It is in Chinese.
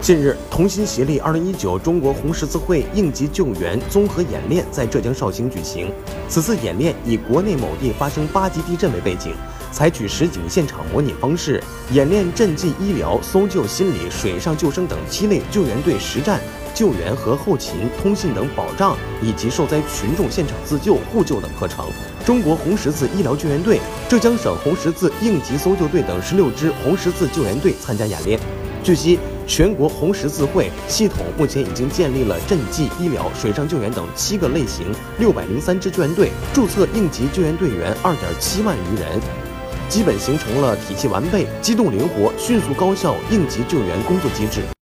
近日，同心协力2019中国红十字会应急救援综合演练在浙江绍兴举行。此次演练以国内某地发生八级地震为背景，采取实景现场模拟方式，演练赈济医疗、搜救心理、水上救生等七类救援队实战、救援和后勤、通信等保障，以及受灾群众现场自救互救等课程。中国红十字医疗救援队、浙江省红十字应急搜救队等十六支红十字救援队参加演练。据悉。全国红十字会系统目前已经建立了赈济、医疗、水上救援等七个类型，六百零三支救援队，注册应急救援队员二点七万余人，基本形成了体系完备、机动灵活、迅速高效应急救援工作机制。